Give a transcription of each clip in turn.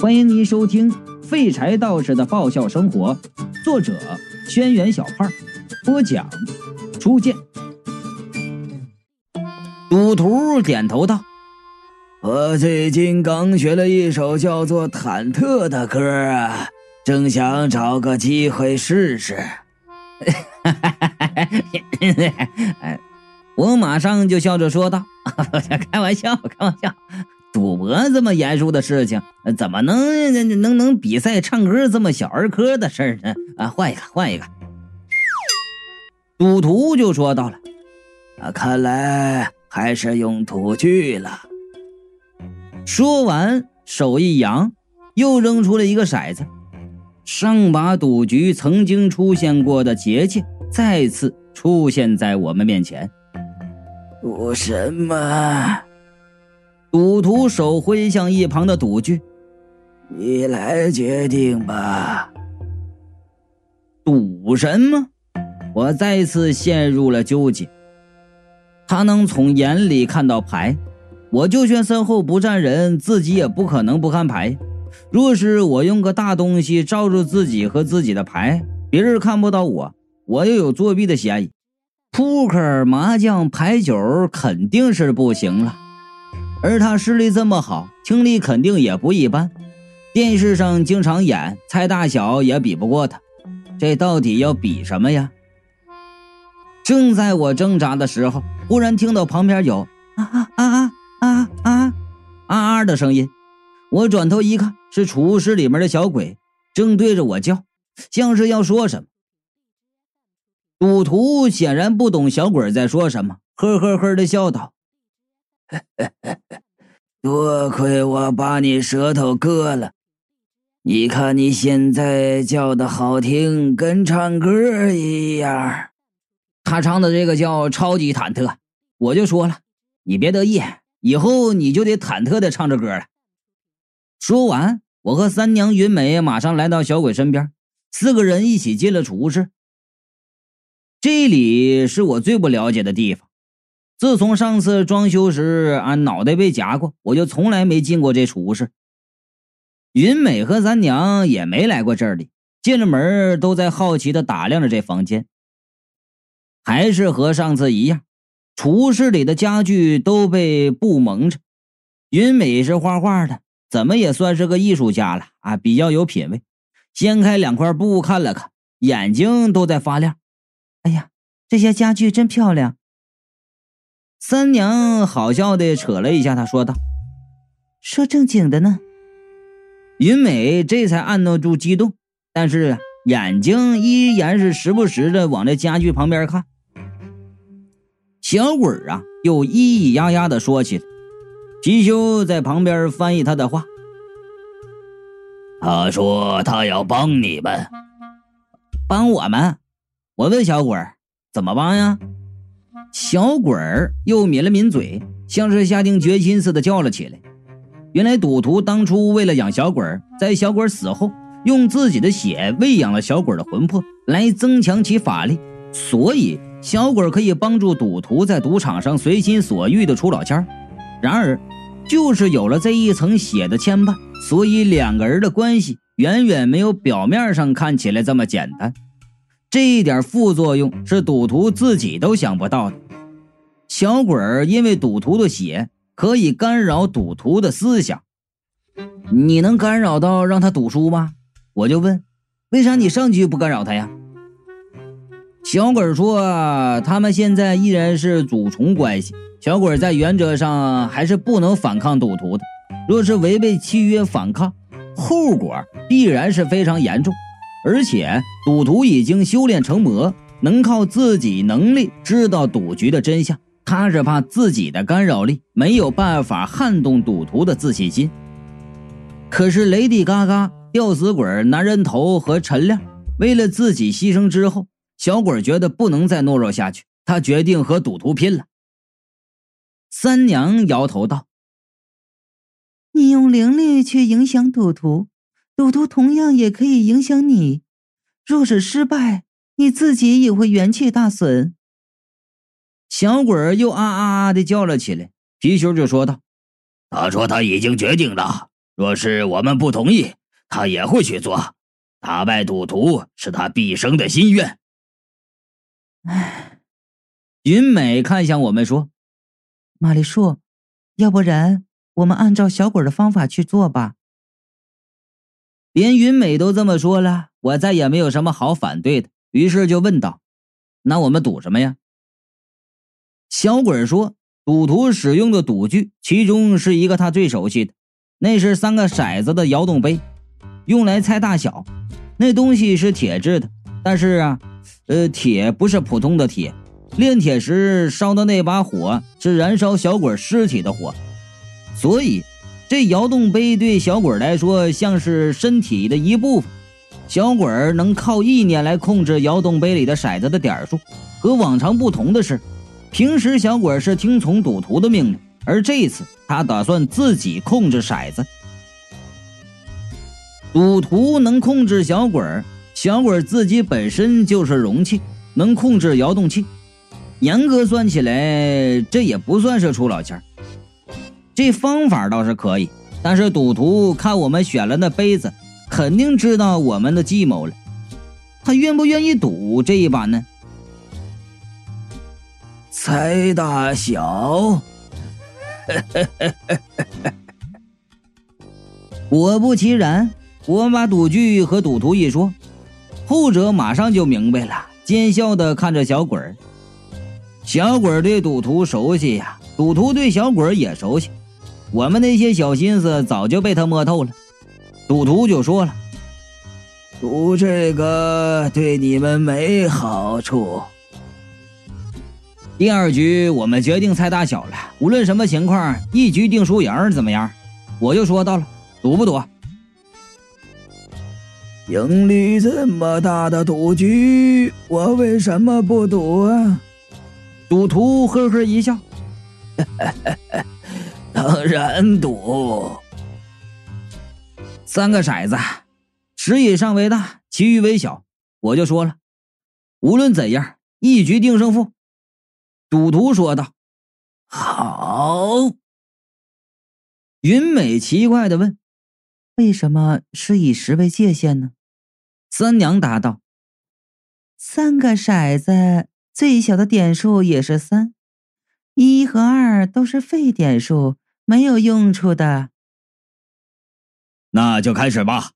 欢迎您收听《废柴道士的爆笑生活》，作者：轩辕小胖，播讲：初见。赌徒点头道：“我最近刚学了一首叫做《忐忑》的歌啊，正想找个机会试试。”我马上就笑着说道：“ 开玩笑，开玩笑。”赌博这么严肃的事情，怎么能能能比赛唱歌这么小儿科的事呢？啊，换一个，换一个。赌徒就说到了，啊，看来还是用赌具了。说完，手一扬，又扔出了一个骰子。上把赌局曾经出现过的结界再次出现在我们面前。赌什么？赌徒手挥向一旁的赌具，你来决定吧。赌什么？我再次陷入了纠结。他能从眼里看到牌，我就算身后不站人，自己也不可能不看牌。若是我用个大东西罩住自己和自己的牌，别人看不到我，我又有作弊的嫌疑。扑克、麻将、牌九肯定是不行了。而他视力这么好，听力肯定也不一般。电视上经常演，猜大小也比不过他。这到底要比什么呀？正在我挣扎的时候，忽然听到旁边有啊啊啊啊啊啊啊的声音。我转头一看，是储物室里面的小鬼，正对着我叫，像是要说什么。赌徒显然不懂小鬼在说什么，呵呵呵的笑道。多亏我把你舌头割了，你看你现在叫的好听，跟唱歌一样。他唱的这个叫超级忐忑，我就说了，你别得意，以后你就得忐忑的唱着歌了。说完，我和三娘云美马上来到小鬼身边，四个人一起进了储物室。这里是我最不了解的地方。自从上次装修时俺脑袋被夹过，我就从来没进过这储物室。云美和三娘也没来过这里，进了门都在好奇的打量着这房间。还是和上次一样，储物室里的家具都被布蒙着。云美是画画的，怎么也算是个艺术家了啊，比较有品位。掀开两块布看了看，眼睛都在发亮。哎呀，这些家具真漂亮。三娘好笑的扯了一下，她说道：“说正经的呢。”云美这才按捺住激动，但是眼睛依然是时不时的往这家具旁边看。小鬼啊，又咿咿呀呀的说起来。貔貅在旁边翻译他的话：“他说他要帮你们，帮我们。”我问小鬼：“怎么帮呀？”小鬼儿又抿了抿嘴，像是下定决心似的叫了起来。原来赌徒当初为了养小鬼儿，在小鬼死后，用自己的血喂养了小鬼的魂魄，来增强其法力，所以小鬼可以帮助赌徒在赌场上随心所欲的出老千然而，就是有了这一层血的牵绊，所以两个人的关系远远没有表面上看起来这么简单。这一点副作用是赌徒自己都想不到的。小鬼儿因为赌徒的血可以干扰赌徒的思想，你能干扰到让他赌输吗？我就问，为啥你上局不干扰他呀？小鬼儿说，他们现在依然是主从关系，小鬼儿在原则上还是不能反抗赌徒的。若是违背契约反抗，后果必然是非常严重。而且赌徒已经修炼成魔，能靠自己能力知道赌局的真相。他是怕自己的干扰力没有办法撼动赌徒的自信心。可是雷迪嘎嘎、吊死鬼、男人头和陈亮为了自己牺牲之后，小鬼觉得不能再懦弱下去，他决定和赌徒拼了。三娘摇头道：“你用灵力去影响赌徒。”赌徒同样也可以影响你，若是失败，你自己也会元气大损。小鬼儿又啊啊啊的叫了起来。皮球就说道：“他说他已经决定了，若是我们不同意，他也会去做。打败赌徒是他毕生的心愿。唉，云美看向我们说：“玛丽树，要不然我们按照小鬼的方法去做吧。”连云美都这么说了，我再也没有什么好反对的，于是就问道：“那我们赌什么呀？”小鬼说：“赌徒使用的赌具，其中是一个他最熟悉的，那是三个骰子的摇动杯，用来猜大小。那东西是铁制的，但是啊，呃，铁不是普通的铁，炼铁时烧的那把火是燃烧小鬼尸体的火，所以。”这摇动杯对小鬼来说像是身体的一部分，小鬼能靠意念来控制摇动杯里的骰子的点数。和往常不同的是，平时小鬼是听从赌徒的命令，而这次他打算自己控制骰子。赌徒能控制小鬼，小鬼自己本身就是容器，能控制摇动器。严格算起来，这也不算是出老千儿。这方法倒是可以，但是赌徒看我们选了那杯子，肯定知道我们的计谋了。他愿不愿意赌这一把呢？猜大小。果不其然，我把赌具和赌徒一说，后者马上就明白了，奸笑的看着小鬼儿。小鬼儿对赌徒熟悉呀，赌徒对小鬼儿也熟悉。我们那些小心思早就被他摸透了，赌徒就说了：“赌这个对你们没好处。”第二局我们决定猜大小了，无论什么情况，一局定输赢，怎么样？我就说到了，赌不赌？赢率这么大的赌局，我为什么不赌啊？赌徒呵呵一笑。当然赌。三个骰子，十以上为大，其余为小。我就说了，无论怎样，一局定胜负。赌徒说道：“好。”云美奇怪的问：“为什么是以十为界限呢？”三娘答道：“三个骰子，最小的点数也是三，一和二都是废点数。”没有用处的，那就开始吧。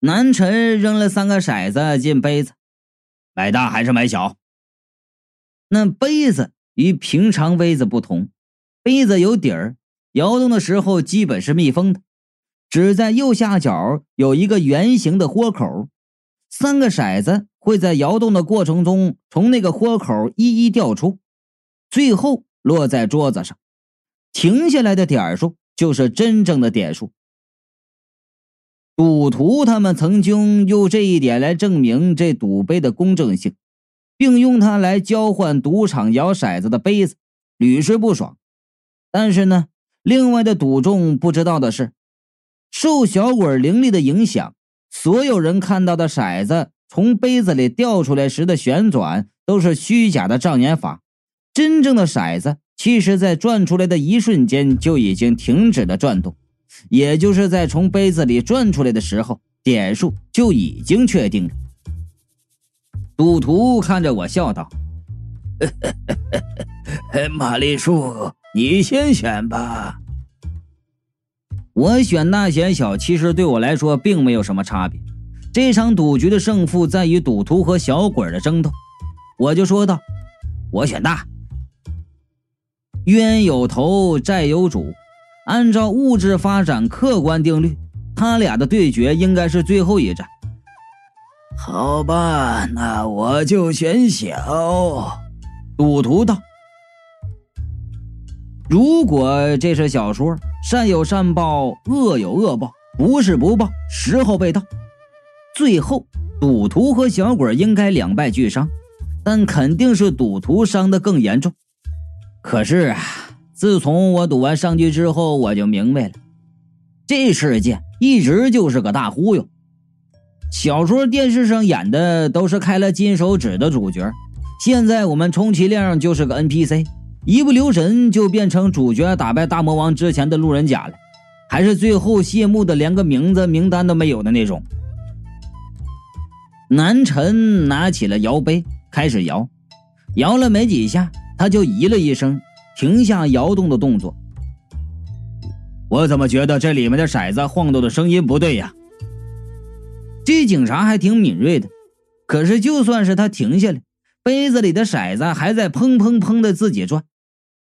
南辰扔了三个骰子进杯子，买大还是买小？那杯子与平常杯子不同，杯子有底儿，摇动的时候基本是密封的，只在右下角有一个圆形的豁口，三个骰子会在摇动的过程中从那个豁口一一掉出，最后落在桌子上。停下来的点数就是真正的点数。赌徒他们曾经用这一点来证明这赌杯的公正性，并用它来交换赌场摇骰子的杯子，屡试不爽。但是呢，另外的赌众不知道的是，受小鬼灵力的影响，所有人看到的骰子从杯子里掉出来时的旋转都是虚假的障眼法，真正的骰子。其实，在转出来的一瞬间就已经停止了转动，也就是在从杯子里转出来的时候，点数就已经确定了。赌徒看着我笑道：“玛丽树，你先选吧。我选大选小，其实对我来说并没有什么差别。这场赌局的胜负在于赌徒和小鬼的争斗。”我就说道：“我选大。”冤有头，债有主。按照物质发展客观定律，他俩的对决应该是最后一战。好吧，那我就选小。赌徒道：“如果这是小说，善有善报，恶有恶报，不是不报，时候未到。最后，赌徒和小鬼应该两败俱伤，但肯定是赌徒伤的更严重。”可是啊，自从我赌完上局之后，我就明白了，这世界一直就是个大忽悠。小说、电视上演的都是开了金手指的主角，现在我们充其量就是个 NPC，一不留神就变成主角打败大魔王之前的路人甲了。还是最后谢幕的连个名字名单都没有的那种。南辰拿起了摇杯，开始摇，摇了没几下，他就咦了一声，停下摇动的动作。我怎么觉得这里面的骰子晃动的声音不对呀？这警察还挺敏锐的，可是就算是他停下来，杯子里的骰子还在砰砰砰的自己转。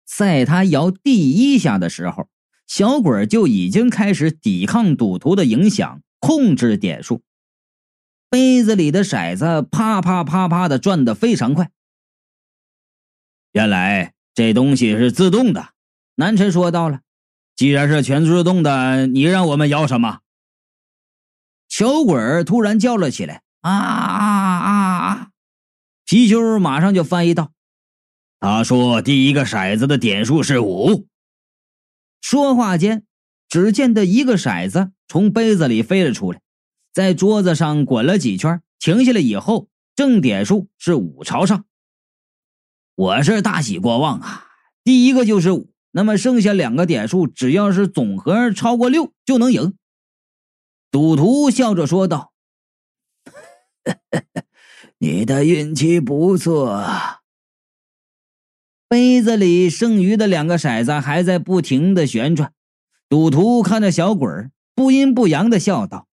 在他摇第一下的时候，小鬼就已经开始抵抗赌徒的影响，控制点数。杯子里的骰子啪啪啪啪的转得非常快。原来这东西是自动的，南辰说到了。既然是全自动的，你让我们摇什么？小鬼儿突然叫了起来：“啊啊啊啊！”貔貅马上就翻译道：“他说第一个骰子的点数是五。”说话间，只见得一个骰子从杯子里飞了出来，在桌子上滚了几圈，停下来以后，正点数是五朝上。我是大喜过望啊！第一个就是五。那么剩下两个点数，只要是总和超过六就能赢。赌徒笑着说道：“你的运气不错。”杯子里剩余的两个骰子还在不停的旋转。赌徒看着小鬼儿，不阴不阳的笑道：“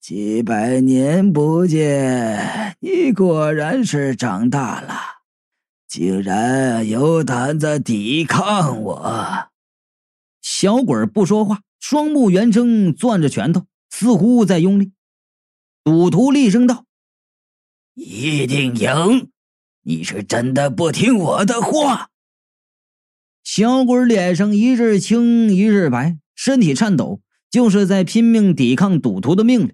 几百年不见，你果然是长大了。”竟然有胆子抵抗我！小鬼不说话，双目圆睁，攥着拳头，似乎在用力。赌徒厉声道：“一定赢！你是真的不听我的话？”小鬼脸上一阵青一阵白，身体颤抖，就是在拼命抵抗赌徒的命令。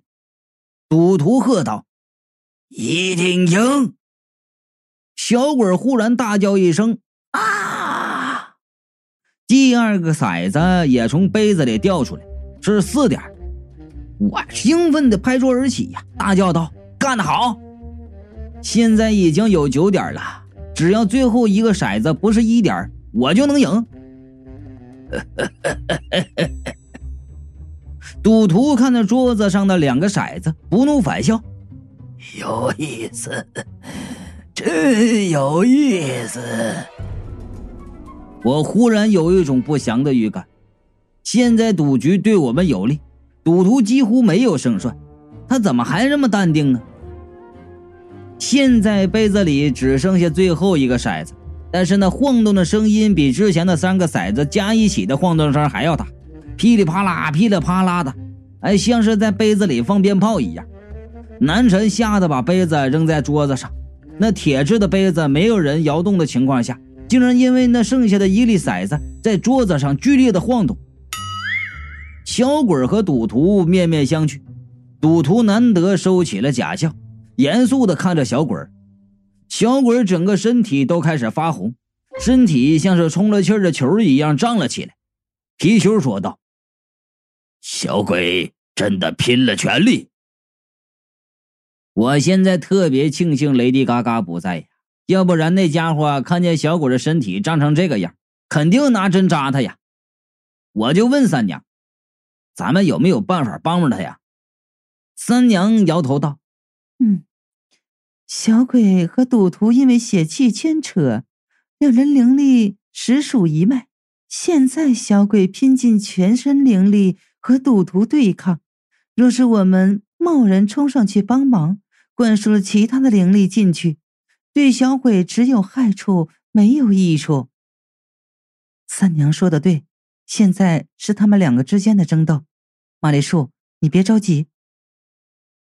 赌徒喝道：“一定赢！”小鬼忽然大叫一声：“啊！”第二个骰子也从杯子里掉出来，是四点。我兴奋的拍桌而起呀，大叫道：“干得好！现在已经有九点了，只要最后一个骰子不是一点，我就能赢。”赌徒看着桌子上的两个骰子，不怒反笑：“有意思。”真有意思！我忽然有一种不祥的预感。现在赌局对我们有利，赌徒几乎没有胜算，他怎么还这么淡定呢？现在杯子里只剩下最后一个骰子，但是那晃动的声音比之前的三个骰子加一起的晃动声还要大，噼里啪啦、噼里啪啦的，哎，像是在杯子里放鞭炮一样。南辰吓得把杯子扔在桌子上。那铁质的杯子没有人摇动的情况下，竟然因为那剩下的一粒骰子在桌子上剧烈的晃动。小鬼和赌徒面面相觑，赌徒难得收起了假笑，严肃的看着小鬼小鬼整个身体都开始发红，身体像是充了气的球一样胀了起来。皮球说道：“小鬼真的拼了全力。”我现在特别庆幸雷迪嘎嘎不在呀，要不然那家伙看见小鬼的身体胀成这个样，肯定拿针扎他呀。我就问三娘，咱们有没有办法帮帮他呀？三娘摇头道：“嗯，小鬼和赌徒因为血气牵扯，两人灵力实属一脉。现在小鬼拼尽全身灵力和赌徒对抗，若是我们……”贸然冲上去帮忙，灌输了其他的灵力进去，对小鬼只有害处，没有益处。三娘说的对，现在是他们两个之间的争斗。马丽树，你别着急。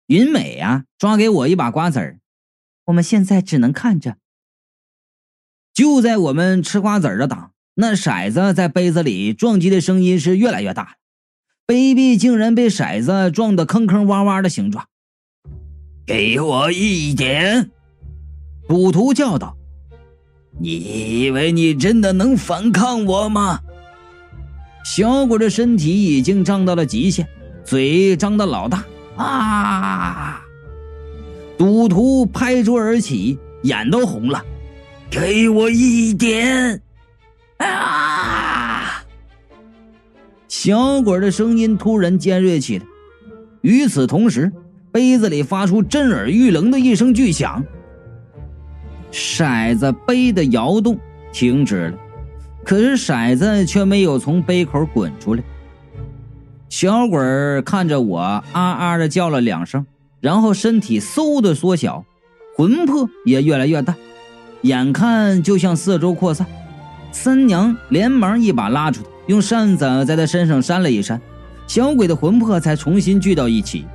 云美呀，抓给我一把瓜子儿。我们现在只能看着。就在我们吃瓜子儿的档，那骰子在杯子里撞击的声音是越来越大。杯壁竟然被骰子撞得坑坑洼洼的形状。给我一点！赌徒叫道：“你以为你真的能反抗我吗？”小鬼的身体已经胀到了极限，嘴张得老大啊！赌徒拍桌而起，眼都红了。给我一点！啊！小鬼的声音突然尖锐起来。与此同时，杯子里发出震耳欲聋的一声巨响，骰子杯的摇动停止了，可是骰子却没有从杯口滚出来。小鬼看着我，啊啊的叫了两声，然后身体嗖的缩小，魂魄也越来越大，眼看就向四周扩散。三娘连忙一把拉住他，用扇子在他身上扇了一扇，小鬼的魂魄才重新聚到一起。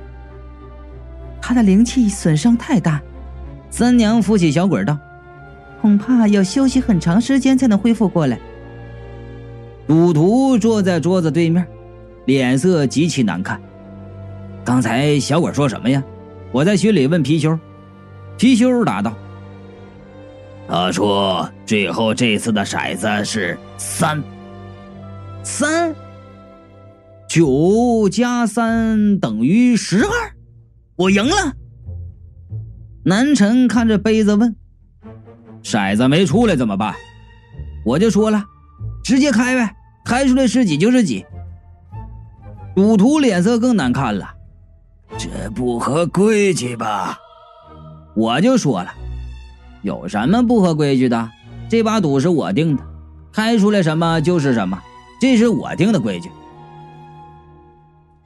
他的灵气损伤太大，三娘扶起小鬼道：“恐怕要休息很长时间才能恢复过来。”赌徒坐在桌子对面，脸色极其难看。刚才小鬼说什么呀？我在心里问貔貅，貔貅答道。他说：“最后这次的骰子是三，三九加三等于十二，我赢了。”南辰看着杯子问：“骰子没出来怎么办？”我就说了：“直接开呗，开出来是几就是几。”赌徒脸色更难看了：“这不合规矩吧？”我就说了。有什么不合规矩的？这把赌是我定的，开出来什么就是什么，这是我定的规矩。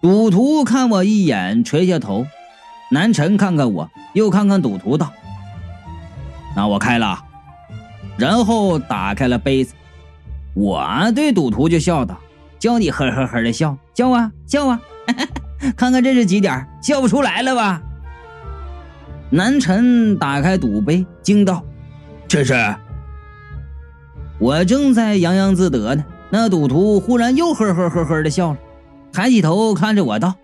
赌徒看我一眼，垂下头。南辰看看我，又看看赌徒，道：“那我开了。”然后打开了杯子。我对赌徒就笑道：“叫你呵呵呵的笑，笑啊笑啊，看看这是几点？笑不出来了吧？”南辰打开赌杯，惊道：“这是？”我正在洋洋自得呢，那赌徒忽然又呵呵呵呵的笑了，抬起头看着我道：“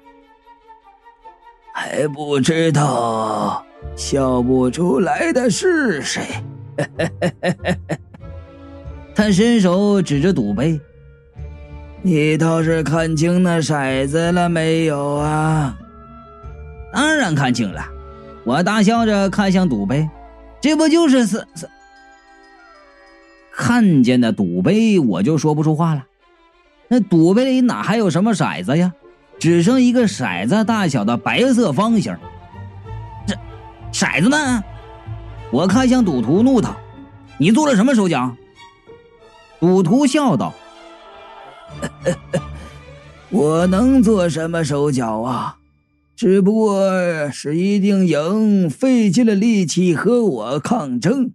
还不知道笑不出来的是谁？” 他伸手指着赌杯：“你倒是看清那骰子了没有啊？”“当然看清了。”我大笑着看向赌杯，这不就是是是？看见那赌杯，我就说不出话了。那赌杯里哪还有什么骰子呀？只剩一个骰子大小的白色方形。这骰子呢？我看向赌徒，怒道：“你做了什么手脚？”赌徒笑道：“ 我能做什么手脚啊？”只不过是一定赢，费尽了力气和我抗争，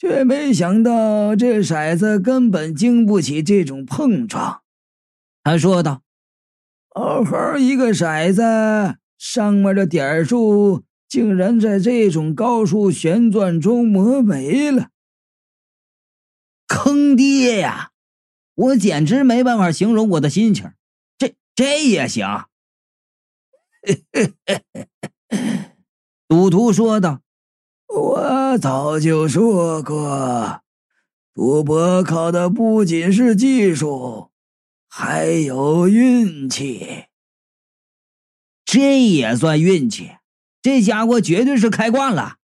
却没想到这骰子根本经不起这种碰撞。他说道：“好好一个骰子，上面的点数竟然在这种高速旋转中磨没了，坑爹呀！我简直没办法形容我的心情。这这也行？” 赌徒说道：“我我早就说过，赌博靠的不仅是技术，还有运气。这也算运气？这家伙绝对是开挂了。”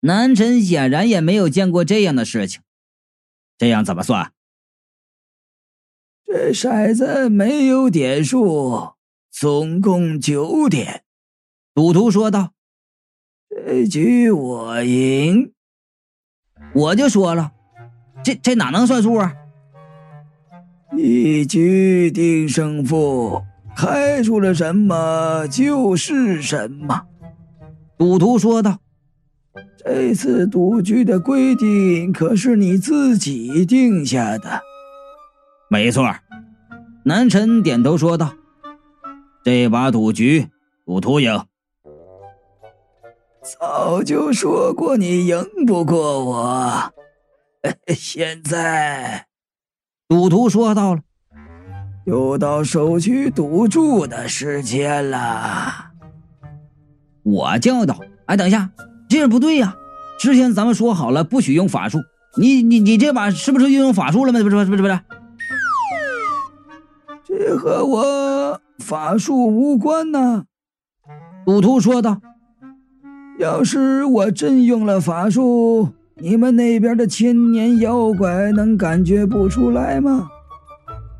南辰显然也没有见过这样的事情。这样怎么算？这骰子没有点数。总共九点，赌徒说道：“这局我赢。”我就说了：“这这哪能算数啊？”一局定胜负，开出了什么就是什么。”赌徒说道：“这次赌局的规定可是你自己定下的。”没错，南辰点头说道。这把赌局，赌徒赢。早就说过你赢不过我，现在，赌徒说到了，又到收取赌注的时间了。我叫道：“哎，等一下，这样不对呀！之前咱们说好了不许用法术，你你你这把是不是运用法术了吗？不是不是不是不是，这和我。”法术无关呐，赌徒说道：“要是我真用了法术，你们那边的千年妖怪能感觉不出来吗？”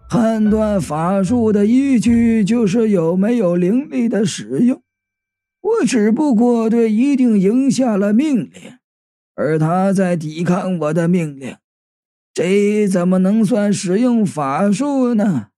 判断法术的依据就是有没有灵力的使用。我只不过对一定赢下了命令，而他在抵抗我的命令，这怎么能算使用法术呢？